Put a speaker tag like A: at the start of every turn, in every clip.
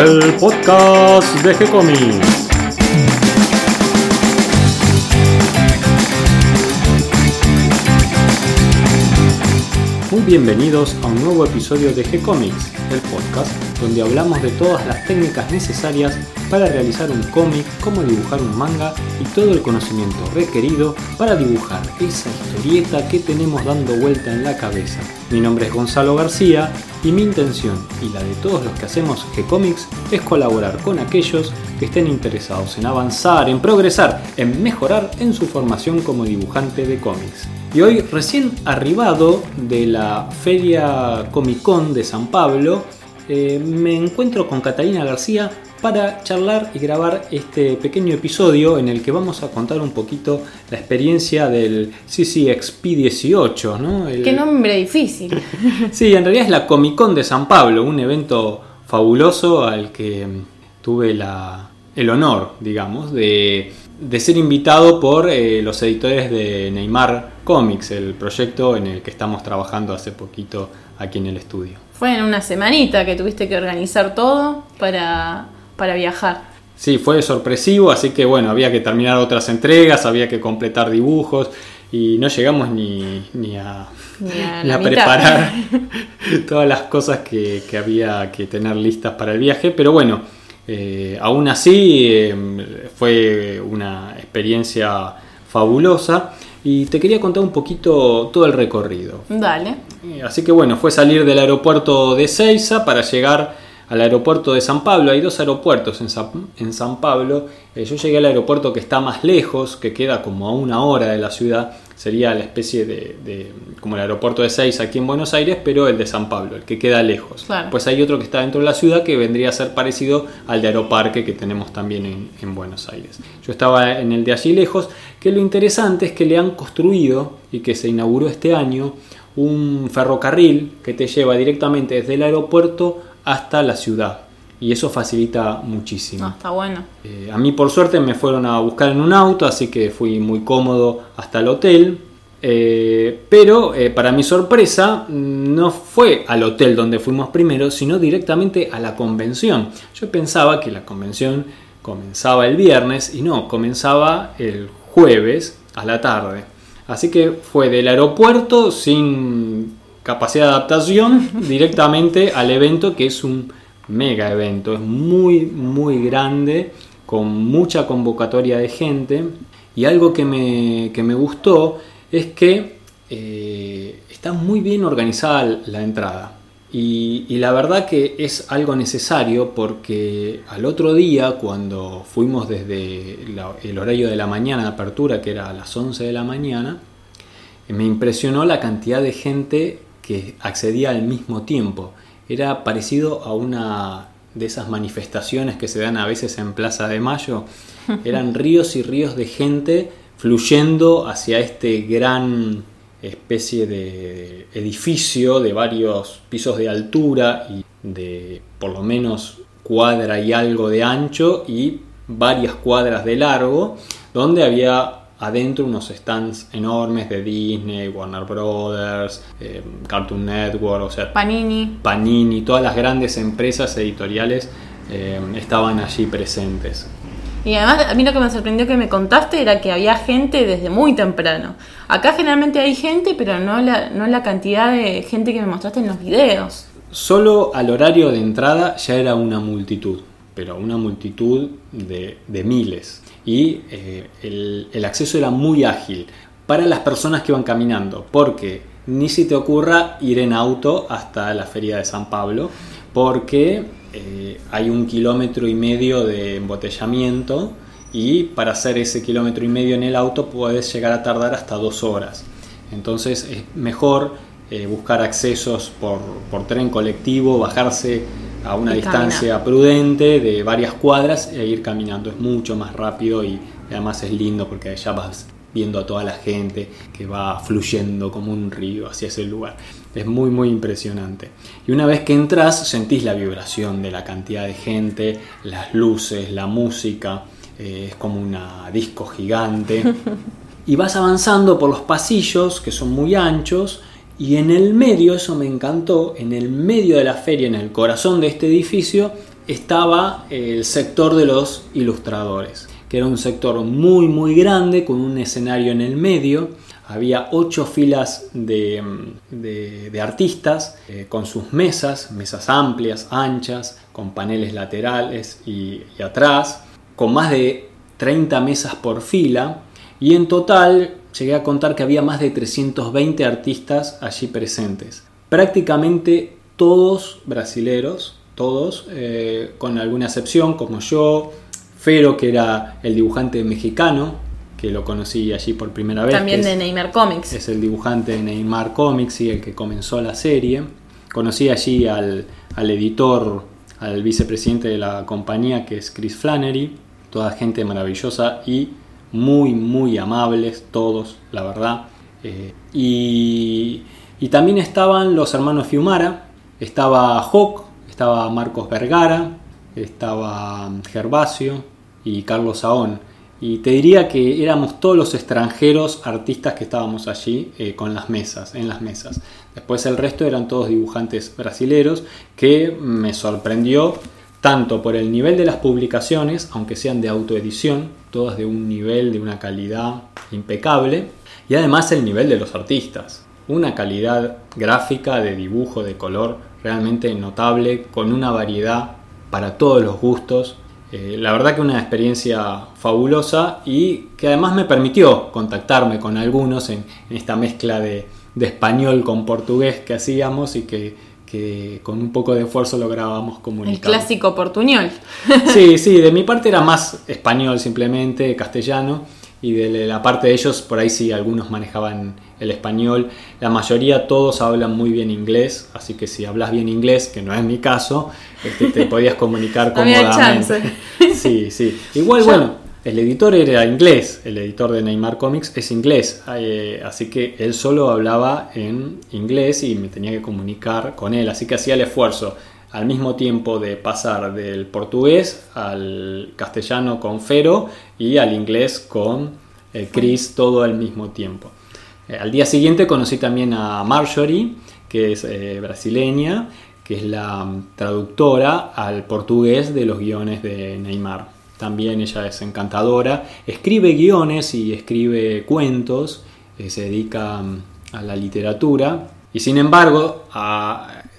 A: el podcast de G-Comics. Bienvenidos a un nuevo episodio de G-Comics, el podcast donde hablamos de todas las técnicas necesarias para realizar un cómic, cómo dibujar un manga y todo el conocimiento requerido para dibujar esa historieta que tenemos dando vuelta en la cabeza. Mi nombre es Gonzalo García y mi intención y la de todos los que hacemos G-Comics es colaborar con aquellos que estén interesados en avanzar, en progresar, en mejorar en su formación como dibujante de cómics. Y hoy recién arribado de la Feria Comic Con de San Pablo, eh, me encuentro con Catalina García para charlar y grabar este pequeño episodio en el que vamos a contar un poquito la experiencia del CCXP 18. ¿no?
B: Qué nombre difícil.
A: sí, en realidad es la Comic Con de San Pablo, un evento fabuloso al que tuve el honor, digamos, de, ser invitado por eh, los editores de Neymar Comics, el proyecto en el que estamos trabajando hace poquito aquí en el estudio.
B: Fue en una semanita que tuviste que organizar todo para, para viajar.
A: Sí, fue sorpresivo, así que bueno, había que terminar otras entregas, había que completar dibujos y no llegamos ni, ni a, preparar todas las cosas que, había que tener listas para el viaje, pero bueno, eh, aún así eh, fue una experiencia fabulosa. Y te quería contar un poquito todo el recorrido.
B: Dale.
A: Eh, así que bueno, fue salir del aeropuerto de Ceiza para llegar al aeropuerto de San Pablo. Hay dos aeropuertos en San, en San Pablo. Eh, yo llegué al aeropuerto que está más lejos, que queda como a una hora de la ciudad sería la especie de, como el aeropuerto de Seis aquí en Buenos Aires, pero el de San Pablo, el que queda lejos. Pues hay otro que está dentro de la ciudad que vendría a ser parecido al de Aeroparque que tenemos también en, Buenos Aires. Yo estaba en el de allí lejos, que lo interesante es que le han construido y que se inauguró este año un ferrocarril que te lleva directamente desde el aeropuerto hasta la ciudad y eso facilita muchísimo.
B: Ah, está bueno.
A: Eh, a mí por suerte me fueron a buscar en un auto, así que fui muy cómodo hasta el hotel. Eh, pero eh, para mi sorpresa no fue al hotel donde fuimos primero, sino directamente a la convención. Yo pensaba que la convención comenzaba el viernes y no, comenzaba el jueves a la tarde. Así que fue del aeropuerto sin capacidad de adaptación directamente al evento que es un mega evento, es muy, muy grande, con mucha convocatoria de gente. Y algo que me, que me gustó es que eh, está muy bien organizada la entrada. Y, la verdad que es algo necesario porque al otro día, cuando fuimos desde el horario de la mañana de apertura, que era a las 11 de la mañana, me impresionó la cantidad de gente que accedía al mismo tiempo era parecido a una de esas manifestaciones que se dan a veces en Plaza de Mayo. Eran ríos y ríos de gente fluyendo hacia este gran especie de edificio de varios pisos de altura y de por lo menos cuadra y algo de ancho y varias cuadras de largo, donde había adentro unos stands enormes de Disney, Warner Brothers, eh, Cartoon Network, o sea,
B: Panini.
A: Panini, todas las grandes empresas editoriales eh, estaban allí presentes.
B: Y además, a mí lo que me sorprendió que me contaste era que había gente desde muy temprano. Acá generalmente hay gente, pero no la, no la cantidad de gente que me mostraste en los videos.
A: Solo al horario de entrada ya era una multitud, pero una multitud de, de miles y eh, el, acceso era muy ágil para las personas que iban caminando, porque ni si te ocurra ir en auto hasta la feria de San Pablo, porque eh, hay un kilómetro y medio de embotellamiento y para hacer ese kilómetro y medio en el auto puedes llegar a tardar hasta dos horas. Entonces es mejor eh, buscar accesos por, por tren colectivo, bajarse a una distancia prudente de varias cuadras e ir caminando. Es mucho más rápido y además es lindo porque ya vas viendo a toda la gente que va fluyendo como un río hacia ese lugar. Es muy muy impresionante. Y una vez que entras sentís la vibración de la cantidad de gente, las luces, la música, eh, es como una disco gigante. Y vas avanzando por los pasillos que son muy anchos y en el medio, eso me encantó, en el medio de la feria, en el corazón de este edificio, estaba el sector de los ilustradores, que era un sector muy muy grande con un escenario en el medio. Había ocho filas de, artistas eh, con sus mesas, mesas amplias, anchas, con paneles laterales y, y atrás, con más de 30 mesas por fila y en total llegué a contar que había más de 320 artistas allí presentes. Prácticamente todos brasileros, todos, eh, con alguna excepción, como yo, Fero, que era el dibujante mexicano, que lo conocí allí por primera vez.
B: También de Neymar Comics.
A: Es el dibujante de Neymar Comics y el que comenzó la serie. Conocí allí al, al editor, al vicepresidente de la compañía, que es Chris Flannery, toda gente maravillosa y muy, muy amables, todos, la verdad. Eh, y, y, también estaban los hermanos Fiumara, estaba Hawk, estaba Marcos Vergara, estaba Gervasio y Carlos Saón. Y te diría que éramos todos los extranjeros artistas que estábamos allí eh, con las mesas, en las mesas. Después el resto eran todos dibujantes brasileros que me sorprendió tanto por el nivel de las publicaciones, aunque sean de autoedición, todas de un nivel, de una calidad impecable, y además el nivel de los artistas, una calidad gráfica, de dibujo, de color realmente notable, con una variedad para todos los gustos. Eh, la verdad que una experiencia fabulosa y que además me permitió contactarme con algunos en, esta mezcla de español con portugués que hacíamos y que que con un poco de esfuerzo lográbamos comunicar.
B: El clásico portuñol.
A: Sí, sí, de mi parte era más español simplemente, castellano, y de la parte de ellos por ahí sí algunos manejaban el español. La mayoría todos hablan muy bien inglés, así que si hablas bien inglés, que no es mi caso, este, te podías comunicar cómodamente. Sí, sí. Igual, bueno, el editor era inglés, el editor de Neymar Comics es inglés, eh, así que él solo hablaba en inglés y me tenía que comunicar con él, así que hacía el esfuerzo al mismo tiempo de pasar del portugués al castellano con Fero y al inglés con eh, Chris todo al mismo tiempo. Eh, al día siguiente conocí también a Marjorie, que es brasileña, que es la traductora al portugués de los guiones de Neymar también ella es encantadora, escribe guiones y escribe cuentos, eh, se dedica mm, a la literatura y sin embargo,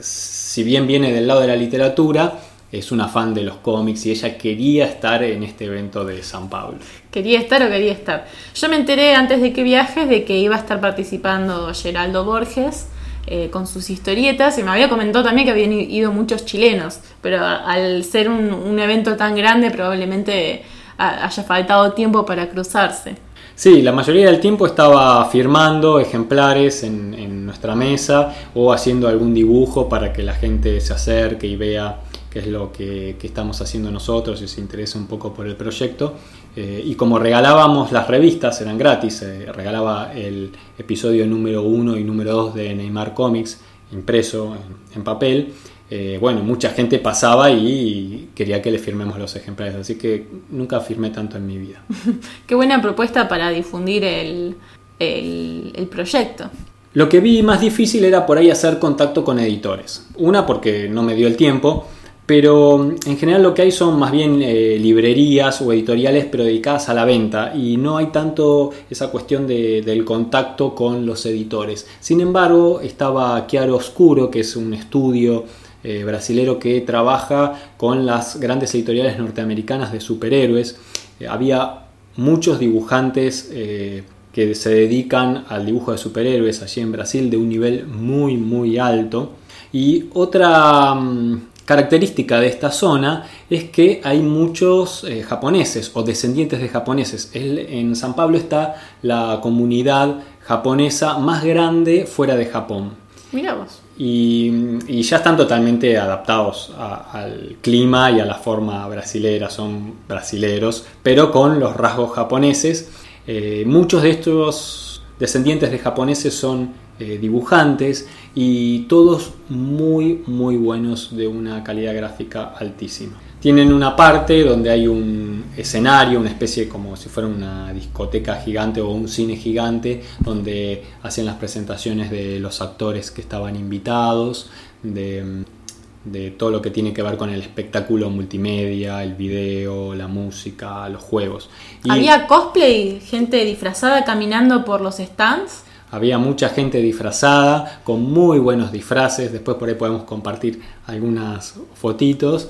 A: si bien viene del lado de la literatura, es una fan de los cómics y ella quería estar en este evento de San Pablo.
B: Quería estar o quería estar. Yo me enteré antes de que viajes de que iba a estar participando Geraldo Borges eh, con sus historietas y me había comentado también que habían ido muchos chilenos, pero al ser un, evento tan grande probablemente haya faltado tiempo para cruzarse.
A: Sí, la mayoría del tiempo estaba firmando ejemplares en, en, nuestra mesa o haciendo algún dibujo para que la gente se acerque y vea qué es lo que, que estamos haciendo nosotros y se interese un poco por el proyecto. Eh, y como regalábamos las revistas, eran gratis, regalaba el episodio número 1 y número 2 de Neymar Comics impreso en, papel. Eh, bueno, mucha gente pasaba y quería que le firmemos los ejemplares, así que nunca firmé tanto en mi vida.
B: Qué buena propuesta para difundir el, el proyecto.
A: Lo que vi más difícil era por ahí hacer contacto con editores. Una porque no me dio el tiempo pero en general lo que hay son más bien eh, librerías o editoriales pero dedicadas a la venta y no hay tanto esa cuestión del contacto con los editores. Sin embargo, estaba Chiaro Oscuro, que es un estudio eh, brasilero que trabaja con las grandes editoriales norteamericanas de superhéroes. Eh, había muchos dibujantes que se dedican al dibujo de superhéroes allí en Brasil de un nivel muy muy alto. Y otra mm, característica de esta zona es que hay muchos eh, japoneses o descendientes de japoneses. en San Pablo está la comunidad japonesa más grande fuera de Japón.
B: Mira vos.
A: Y, ya están totalmente adaptados al clima y a la forma brasilera, son brasileros, pero con los rasgos japoneses. Eh, muchos de estos descendientes de japoneses son eh, dibujantes y todos muy muy buenos de una calidad gráfica altísima. Tienen una parte donde hay un escenario, una especie como si fuera una discoteca gigante o un cine gigante, donde hacen las presentaciones de los actores que estaban invitados, de, de todo lo que tiene que ver con el espectáculo multimedia, el video, la música, los juegos.
B: ¿Había cosplay, gente disfrazada caminando por los stands?
A: Había mucha gente disfrazada, con muy buenos disfraces, después por ahí podemos compartir algunas fotitos.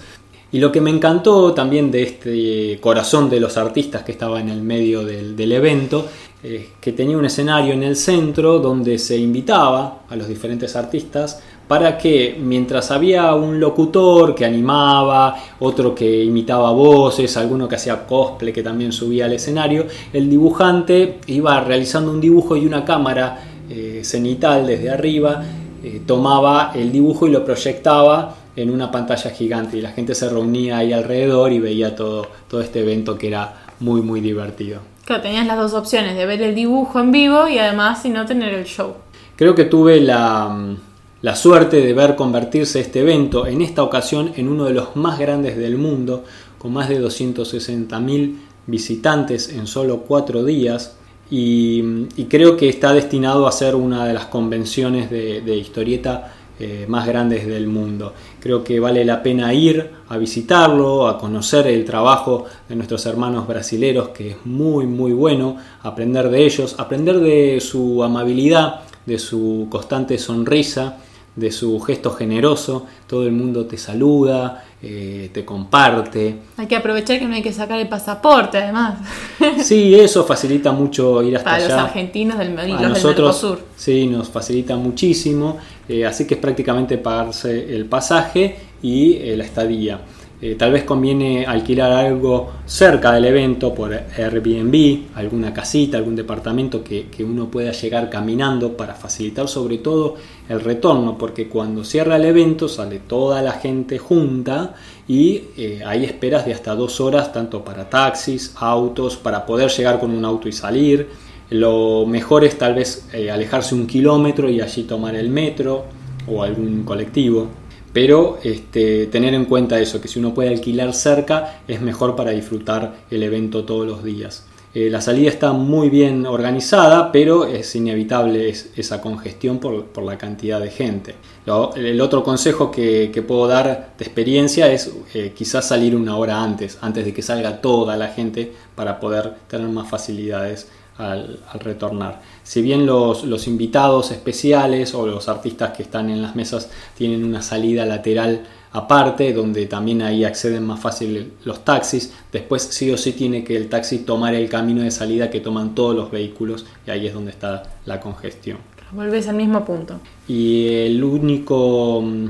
A: Y lo que me encantó también de este corazón de los artistas que estaba en el medio del, del evento es que tenía un escenario en el centro donde se invitaba a los diferentes artistas para que mientras había un locutor que animaba, otro que imitaba voces, alguno que hacía cosplay que también subía al escenario, el dibujante iba realizando un dibujo y una cámara eh, cenital desde arriba eh, tomaba el dibujo y lo proyectaba en una pantalla gigante y la gente se reunía ahí alrededor y veía todo, todo este evento que era muy muy divertido.
B: Tenías las dos opciones de ver el dibujo en vivo y además si no tener el show.
A: Creo que tuve la la suerte de ver convertirse este evento en esta ocasión en uno de los más grandes del mundo, con más de 260.000 visitantes en solo cuatro días, y, creo que está destinado a ser una de las convenciones de, historieta eh, más grandes del mundo. Creo que vale la pena ir a visitarlo, a conocer el trabajo de nuestros hermanos brasileros, que es muy muy bueno, aprender de ellos, aprender de su amabilidad, de su constante sonrisa de su gesto generoso, todo el mundo te saluda, eh, te comparte.
B: Hay que aprovechar que no hay que sacar el pasaporte, además.
A: Sí, eso facilita mucho ir hasta
B: Para
A: allá.
B: los argentinos del, y los
A: nosotros,
B: del Mercosur.
A: Sí, nos facilita muchísimo, eh, así que es prácticamente pagarse el pasaje y eh, la estadía. Eh, tal vez conviene alquilar algo cerca del evento por Airbnb, alguna casita, algún departamento que, uno pueda llegar caminando para facilitar sobre todo el retorno, porque cuando cierra el evento sale toda la gente junta y eh, hay esperas de hasta dos horas tanto para taxis, autos, para poder llegar con un auto y salir. Lo mejor es tal vez eh, alejarse un kilómetro y allí tomar el metro o algún colectivo. Pero este, tener en cuenta eso, que si uno puede alquilar cerca es mejor para disfrutar el evento todos los días. Eh, la salida está muy bien organizada, pero es inevitable esa congestión por, la cantidad de gente. el otro consejo que, puedo dar de experiencia es eh, quizás salir una hora antes, antes de que salga toda la gente, para poder tener más facilidades al, retornar. Si bien los, los, invitados especiales o los artistas que están en las mesas tienen una salida lateral aparte, donde también ahí acceden más fácil los taxis, después sí o sí tiene que el taxi tomar el camino de salida que toman todos los vehículos y ahí es donde está la congestión.
B: Vuelves al mismo punto.
A: Y el único mm,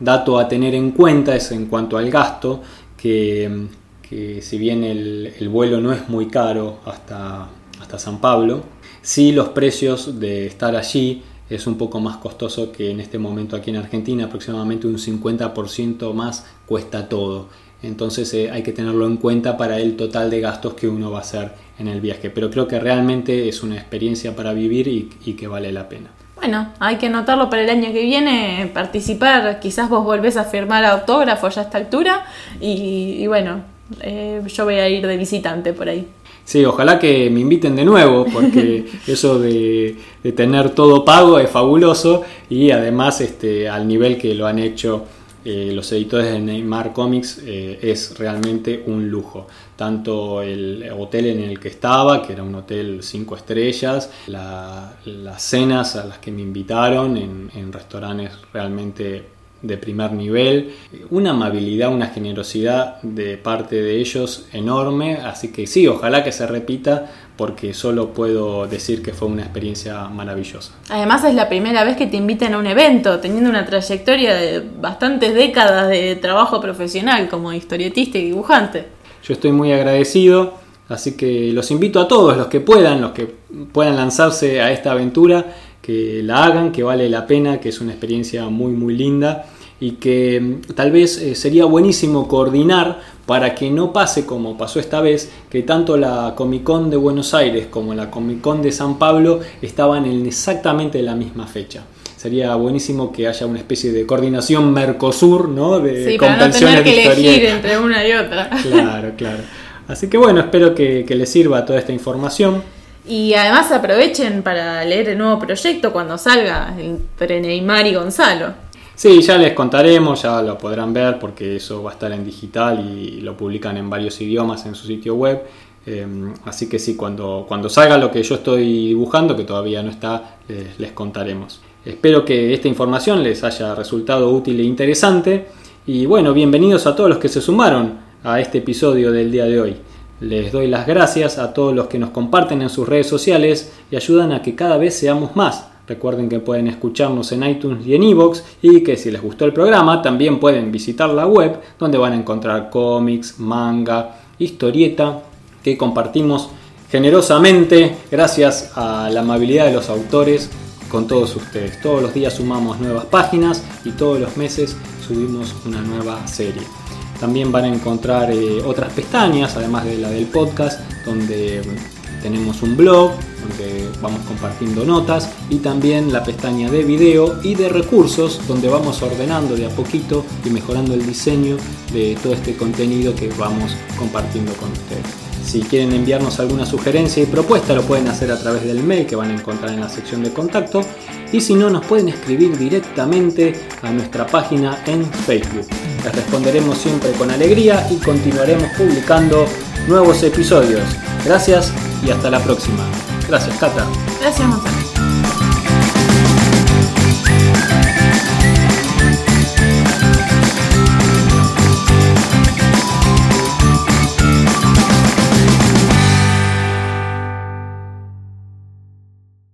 A: dato a tener en cuenta es en cuanto al gasto, que, mm, que si bien el, el vuelo no es muy caro hasta hasta San Pablo. si los precios de estar allí es un poco más costoso que en este momento aquí en Argentina, aproximadamente un 50% más cuesta todo. Entonces eh, hay que tenerlo en cuenta para el total de gastos que uno va a hacer en el viaje. Pero creo que realmente es una experiencia para vivir y, que vale la pena.
B: Bueno, hay que notarlo para el año que viene, participar, quizás vos volvés a firmar autógrafos ya a esta altura y, bueno, eh, yo voy a ir de visitante por ahí.
A: Sí, ojalá que me inviten de nuevo, porque eso de, tener todo pago es fabuloso y además este, al nivel que lo han hecho eh, los editores de Neymar Comics eh, es realmente un lujo. Tanto el hotel en el que estaba, que era un hotel 5 estrellas, las cenas a las que me invitaron en, en restaurantes realmente de primer nivel, una amabilidad, una generosidad de parte de ellos enorme, así que sí, ojalá que se repita porque solo puedo decir que fue una experiencia maravillosa.
B: Además es la primera vez que te invitan a un evento, teniendo una trayectoria de bastantes décadas de trabajo profesional como historietista y dibujante.
A: Yo estoy muy agradecido, así que los invito a todos, los que puedan, los que puedan lanzarse a esta aventura, que la hagan, que vale la pena, que es una experiencia muy muy linda y que mm, tal vez eh, sería buenísimo coordinar para que no pase como pasó esta vez, que tanto la Comic Con de Buenos Aires como la Comic Con de San Pablo estaban en exactamente la misma fecha. Sería buenísimo que haya una especie de coordinación Mercosur, ¿no? De
B: sí, para no tener que elegir entre una y otra.
A: Claro, claro. Así que bueno, espero que, que les sirva toda esta información.
B: Y además aprovechen para leer el nuevo proyecto cuando salga entre Neymar y Gonzalo.
A: Sí, ya les contaremos, ya lo podrán ver porque eso va a estar en digital y lo publican en varios idiomas en su sitio web. Eh, así que sí, cuando, cuando salga lo que yo estoy dibujando, que todavía no está, les, les contaremos. Espero que esta información les haya resultado útil e interesante. Y bueno, bienvenidos a todos los que se sumaron a este episodio del día de hoy. Les doy las gracias a todos los que nos comparten en sus redes sociales y ayudan a que cada vez seamos más. Recuerden que pueden escucharnos en iTunes y en iVoox y que si les gustó el programa también pueden visitar la web donde van a encontrar cómics, manga, historieta que compartimos generosamente gracias a la amabilidad de los autores con todos ustedes. Todos los días sumamos nuevas páginas y todos los meses subimos una nueva serie. También van a encontrar eh, otras pestañas, además de la del podcast, donde tenemos un blog, donde vamos compartiendo notas, y también la pestaña de video y de recursos, donde vamos ordenando de a poquito y mejorando el diseño de todo este contenido que vamos compartiendo con ustedes. Si quieren enviarnos alguna sugerencia y propuesta, lo pueden hacer a través del mail que van a encontrar en la sección de contacto. Y si no, nos pueden escribir directamente a nuestra página en Facebook. Les responderemos siempre con alegría y continuaremos publicando nuevos episodios. Gracias y hasta la próxima. Gracias, Cata.
B: Gracias, Gonzalo.